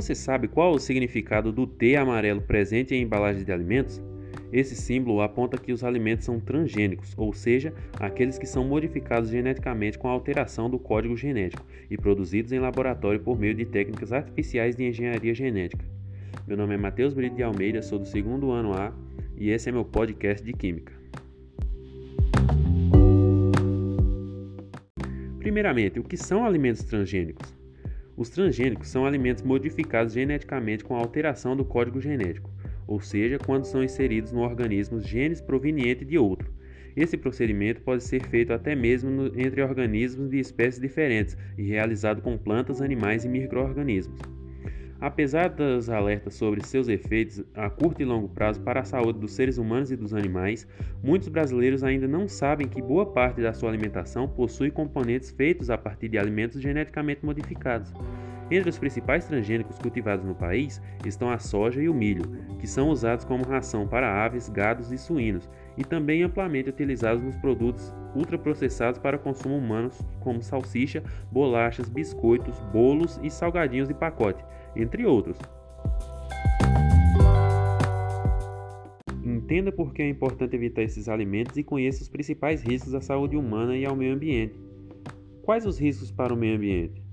você sabe qual o significado do T amarelo presente em embalagens de alimentos? Esse símbolo aponta que os alimentos são transgênicos, ou seja, aqueles que são modificados geneticamente com alteração do código genético e produzidos em laboratório por meio de técnicas artificiais de engenharia genética. Meu nome é Matheus Brito de Almeida, sou do segundo ano A e esse é meu podcast de Química. Primeiramente, o que são alimentos transgênicos? Os transgênicos são alimentos modificados geneticamente com alteração do código genético ou seja, quando são inseridos no organismo genes provenientes de outro. Esse procedimento pode ser feito até mesmo entre organismos de espécies diferentes e realizado com plantas, animais e microorganismos. Apesar dos alertas sobre seus efeitos a curto e longo prazo para a saúde dos seres humanos e dos animais, muitos brasileiros ainda não sabem que boa parte da sua alimentação possui componentes feitos a partir de alimentos geneticamente modificados. Entre os principais transgênicos cultivados no país estão a soja e o milho, que são usados como ração para aves, gados e suínos, e também amplamente utilizados nos produtos ultraprocessados para consumo humano, como salsicha, bolachas, biscoitos, bolos e salgadinhos de pacote, entre outros. Entenda por que é importante evitar esses alimentos e conheça os principais riscos à saúde humana e ao meio ambiente. Quais os riscos para o meio ambiente?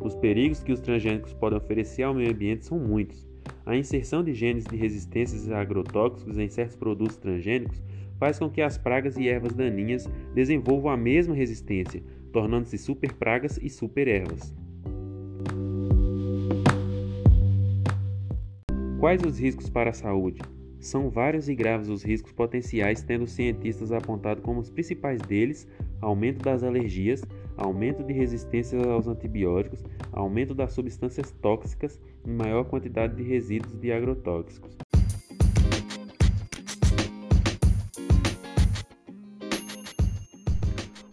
Os perigos que os transgênicos podem oferecer ao meio ambiente são muitos. A inserção de genes de resistências a agrotóxicos em certos produtos transgênicos faz com que as pragas e ervas daninhas desenvolvam a mesma resistência, tornando-se superpragas e superervas. Quais os riscos para a saúde? São vários e graves os riscos potenciais, tendo cientistas apontado como os principais deles aumento das alergias, aumento de resistência aos antibióticos, aumento das substâncias tóxicas e maior quantidade de resíduos de agrotóxicos.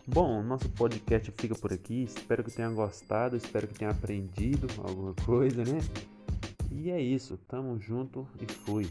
Bom, nosso podcast fica por aqui. Espero que tenha gostado, espero que tenha aprendido alguma coisa, né? E é isso, tamo junto e fui.